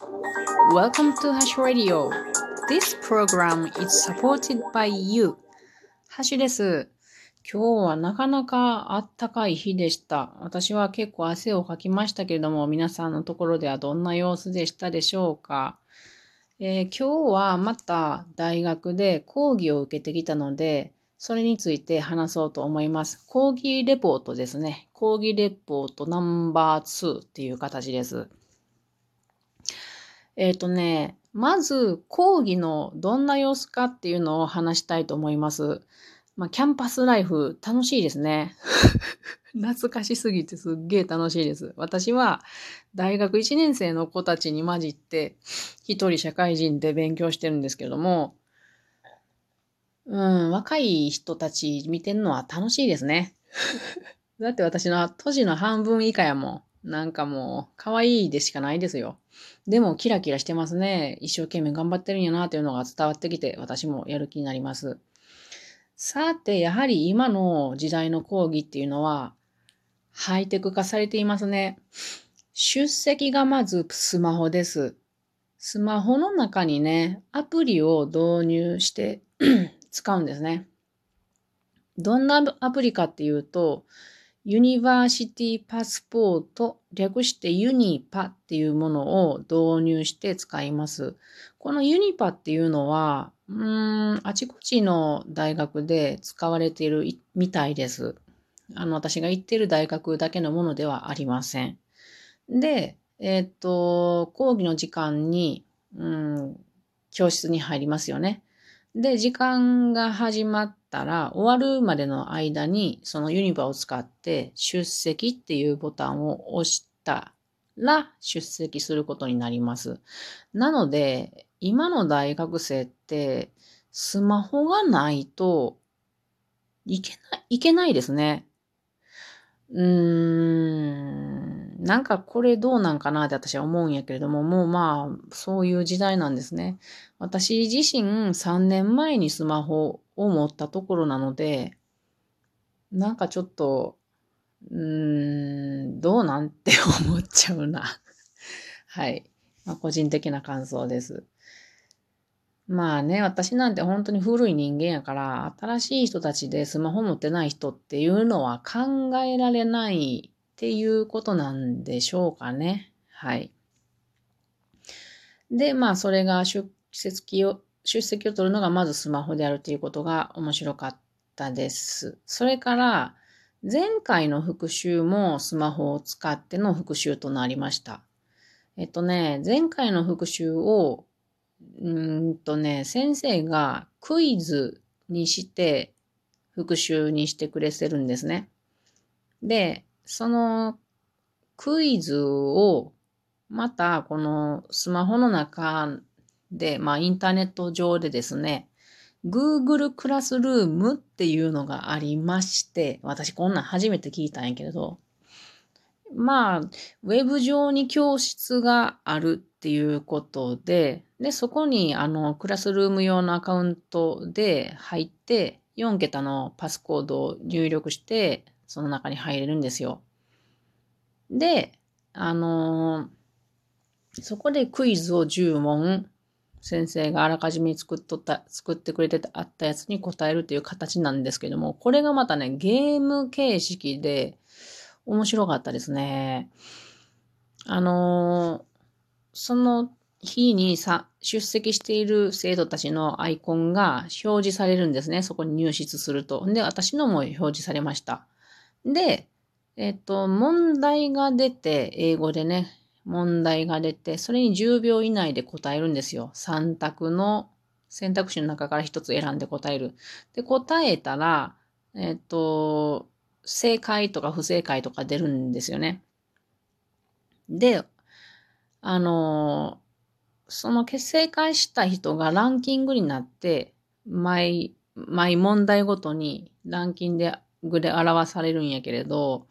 Welcome to Hash Radio. This program is supported by you. ハシです。今日はなかなかあったかい日でした。私は結構汗をかきましたけれども、皆さんのところではどんな様子でしたでしょうか。えー、今日はまた大学で講義を受けてきたので、それについて話そうと思います。講義レポートですね。講義レポートナンバー2っていう形です。えっ、ー、とね、まず講義のどんな様子かっていうのを話したいと思います。まあ、キャンパスライフ楽しいですね。懐かしすぎてすっげえ楽しいです。私は大学1年生の子たちに混じって一人社会人で勉強してるんですけども、うん、若い人たち見てるのは楽しいですね。だって私の年の半分以下やもん。なんかもう、可愛いでしかないですよ。でも、キラキラしてますね。一生懸命頑張ってるんやなっていうのが伝わってきて、私もやる気になります。さて、やはり今の時代の講義っていうのは、ハイテク化されていますね。出席がまずスマホです。スマホの中にね、アプリを導入して 使うんですね。どんなアプリかっていうと、ユニバーシティパスポート、略してユニパっていうものを導入して使います。このユニパっていうのは、うーん、あちこちの大学で使われているみたいです。あの、私が行ってる大学だけのものではありません。で、えっ、と、講義の時間に、うん、教室に入りますよね。で、時間が始まったら、終わるまでの間に、そのユニバを使って出席っていうボタンを押したら、出席することになります。なので、今の大学生って、スマホがないといけない、いけないですね。うーん、なんかこれどうなんかなって私は思うんやけれども、もうまあ、そういう時代なんですね。私自身3年前にスマホを持ったところなので、なんかちょっと、うーん、どうなんて思っちゃうな。はい。まあ、個人的な感想です。まあね、私なんて本当に古い人間やから、新しい人たちでスマホ持ってない人っていうのは考えられないっていうことなんでしょうかね。はい。で、まあ、それが出席を、出席を取るのがまずスマホであるということが面白かったです。それから、前回の復習もスマホを使っての復習となりました。えっとね、前回の復習をうんとね、先生がクイズにして復習にしてくれてるんですね。で、そのクイズをまたこのスマホの中で、まあインターネット上でですね、Google クラスルームっていうのがありまして、私こんなん初めて聞いたんやけれど、まあ、ウェブ上に教室があるっていうことで、で、そこに、あの、クラスルーム用のアカウントで入って、4桁のパスコードを入力して、その中に入れるんですよ。で、あのー、そこでクイズを10問、先生があらかじめ作っとった、作ってくれてあったやつに答えるという形なんですけども、これがまたね、ゲーム形式で面白かったですね。あのー、その日にさ出席している生徒たちのアイコンが表示されるんですね。そこに入室すると。で、私のも表示されました。で、えっと、問題が出て、英語でね、問題が出て、それに10秒以内で答えるんですよ。3択の選択肢の中から1つ選んで答える。で、答えたら、えっと、正解とか不正解とか出るんですよね。で、あのその結成化した人がランキングになって、毎、毎問題ごとにランキングで表されるんやけれど、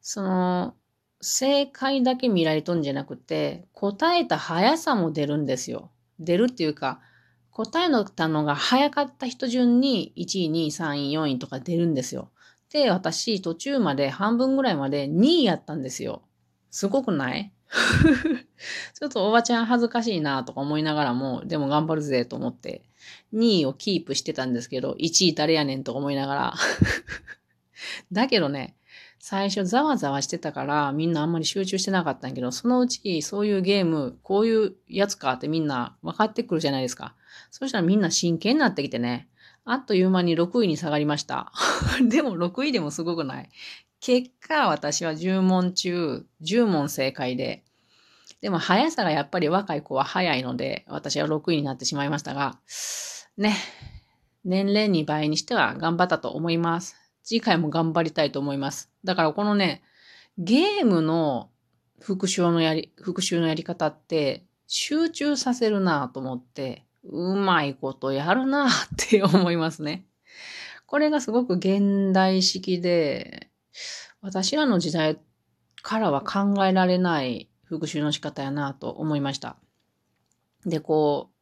その、正解だけ見られとんじゃなくて、答えた速さも出るんですよ。出るっていうか、答えのたのが早かった人順に1位、2位、3位、4位とか出るんですよ。で、私途中まで半分ぐらいまで2位やったんですよ。すごくない？ちょっとおばちゃん恥ずかしいなとか思いながらも、でも頑張るぜと思って、2位をキープしてたんですけど、1位誰やねんとか思いながら。だけどね、最初ざわざわしてたからみんなあんまり集中してなかったんやけど、そのうちそういうゲーム、こういうやつかってみんな分かってくるじゃないですか。そしたらみんな真剣になってきてね、あっという間に6位に下がりました。でも6位でもすごくない結果、私は10問中10問正解で、でも速さがやっぱり若い子は速いので、私は6位になってしまいましたが、ね、年齢2倍にしては頑張ったと思います。次回も頑張りたいと思います。だからこのね、ゲームの復習のやり、復習のやり方って集中させるなと思って、うまいことやるなって思いますね。これがすごく現代式で、私らの時代からは考えられない復習の仕方やなと思いました。で、こう、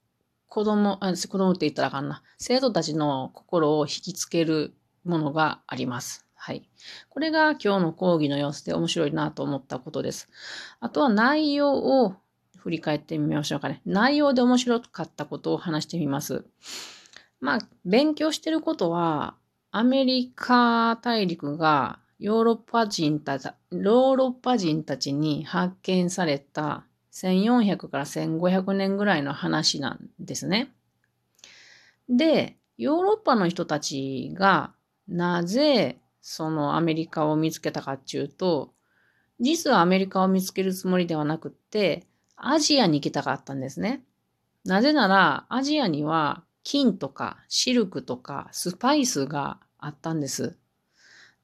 子供、あ子供って言ったらあかんな。生徒たちの心を引きつけるものがあります。はい。これが今日の講義の様子で面白いなと思ったことです。あとは内容を振り返ってみましょうかね。内容で面白かったことを話してみます。まあ、勉強してることは、アメリカ大陸がヨーロッパ人たち、ヨーロッパ人たちに発見された1400から1500年ぐらいの話なんですね。で、ヨーロッパの人たちがなぜそのアメリカを見つけたかっていうと、実はアメリカを見つけるつもりではなくって、アジアに行きたかったんですね。なぜなら、アジアには金とかシルクとかスパイスがあったんです。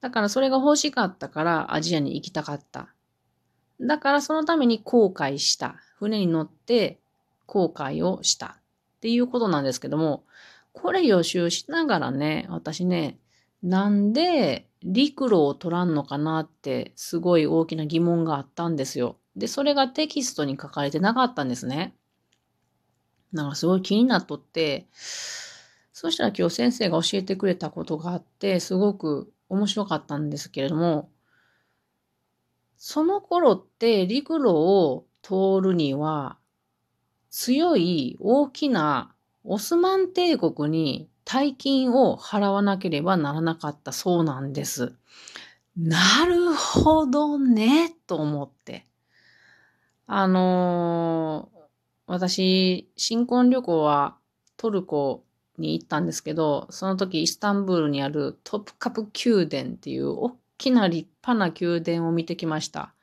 だからそれが欲しかったからアジアに行きたかった。だからそのために航海した。船に乗って航海をした。っていうことなんですけども、これ予習しながらね、私ね、なんで陸路を取らんのかなってすごい大きな疑問があったんですよ。で、それがテキストに書かれてなかったんですね。なんかすごい気になっとって、そしたら今日先生が教えてくれたことがあって、すごく面白かったんですけれども、その頃って陸路を通るには強い大きなオスマン帝国に大金を払わなければならなかったそうなんです。なるほどね、と思って。あのー、私、新婚旅行はトルコに行ったんですけど、その時イスタンブールにあるトップカプ宮殿っていう大きな立派な宮殿を見てきました。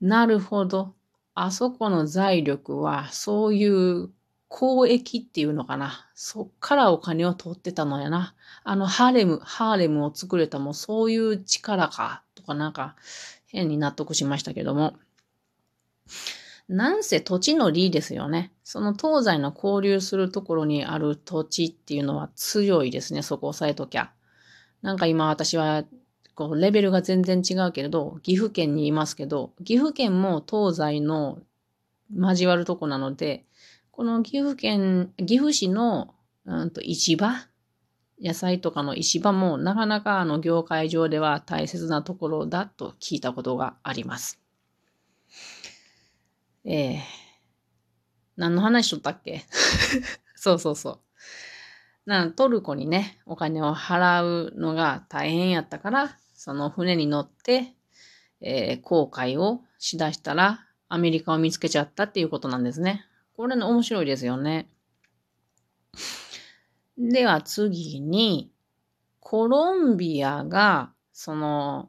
なるほど。あそこの財力はそういう交易っていうのかな。そっからお金を取ってたのやな。あのハーレム、ハーレムを作れたもそういう力か。とかなんか変に納得しましたけども。なんせ土地の利ですよね。その東西の交流するところにある土地っていうのは強いですね。そこ押さえときゃ。なんか今私は、こう、レベルが全然違うけれど、岐阜県にいますけど、岐阜県も東西の交わるとこなので、この岐阜県、岐阜市の、うんと市場？野菜とかの市場もなかなかあの業界上では大切なところだと聞いたことがあります。えー、何の話しとったっけ？そうそうそう。なトルコにね、お金を払うのが大変やったから、その船に乗って、えー、航海をしだしたら、アメリカを見つけちゃったっていうことなんですね。これね、面白いですよね。では次に、コロンビアが、その、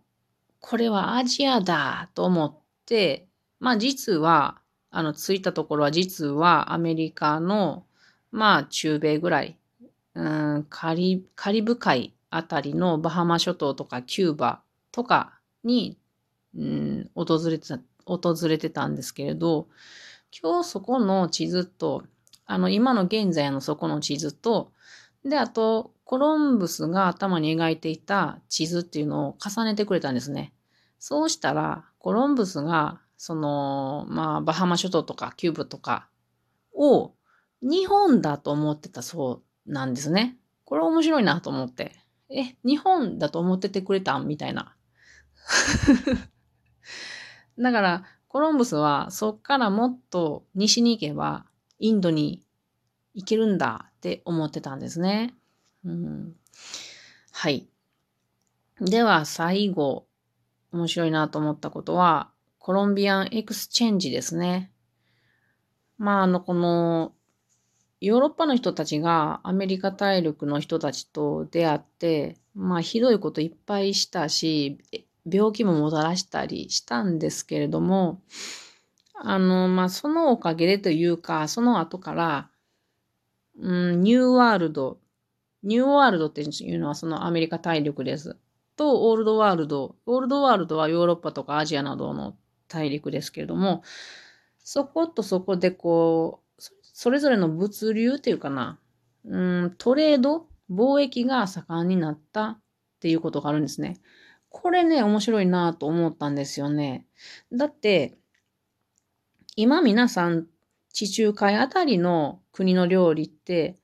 これはアジアだと思って、まあ実は、あの、着いたところは実はアメリカの、まあ中米ぐらい、うん、カリカリブ海あたりのバハマ諸島とかキューバとかに、うん、訪れてた、訪れてたんですけれど、今日そこの地図と、あの、今の現在のそこの地図と、で、あと、コロンブスが頭に描いていた地図っていうのを重ねてくれたんですね。そうしたら、コロンブスがその、まあ、バハマ諸島とかキューブとかを日本だと思ってたそうなんですね。これ面白いなと思って。え、日本だと思っててくれたん？みたいな。だから、コロンブスはそっからもっと西に行けばインドに行けるんだって思ってたんですね。うん、はい。では最後、面白いなと思ったことは、コロンビアンエクスチェンジですね。まあ、あの、この、ヨーロッパの人たちがアメリカ大陸の人たちと出会って、まあ、ひどいこといっぱいしたし、病気ももたらしたりしたんですけれども、あの、まあ、そのおかげでというか、その後から、うん、ニューワールド、ニューワールドっていうのはそのアメリカ大陸です。と、オールドワールド。オールドワールドはヨーロッパとかアジアなどの大陸ですけれども、そことそこでこう、それぞれの物流っていうかな、うん、トレード、貿易が盛んになったっていうことがあるんですね。これね、面白いなと思ったんですよね。だって、今皆さん、地中海あたりの国の料理って、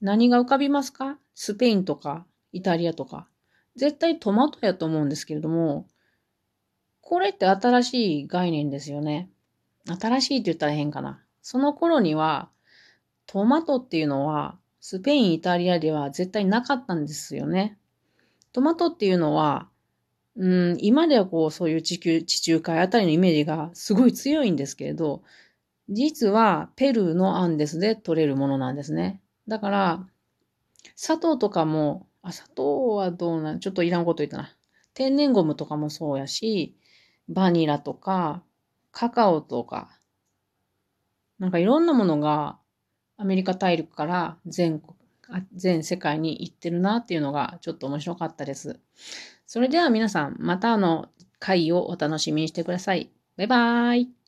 何が浮かびますか？スペインとか、イタリアとか。絶対トマトやと思うんですけれども、これって新しい概念ですよね。新しいって言ったら変かな。その頃には、トマトっていうのは、スペイン、イタリアでは絶対なかったんですよね。トマトっていうのは、うん、今ではこう、そういう地球、地中海あたりのイメージがすごい強いんですけれど、実はペルーのアンデスで取れるものなんですね。だから、砂糖とかも、あ、砂糖はどうなん、ちょっといらんこと言ったな。天然ゴムとかもそうやし、バニラとか、カカオとか、なんかいろんなものがアメリカ大陸から全国、全世界に行ってるなっていうのがちょっと面白かったです。それでは皆さん、またの回をお楽しみにしてください。バイバーイ。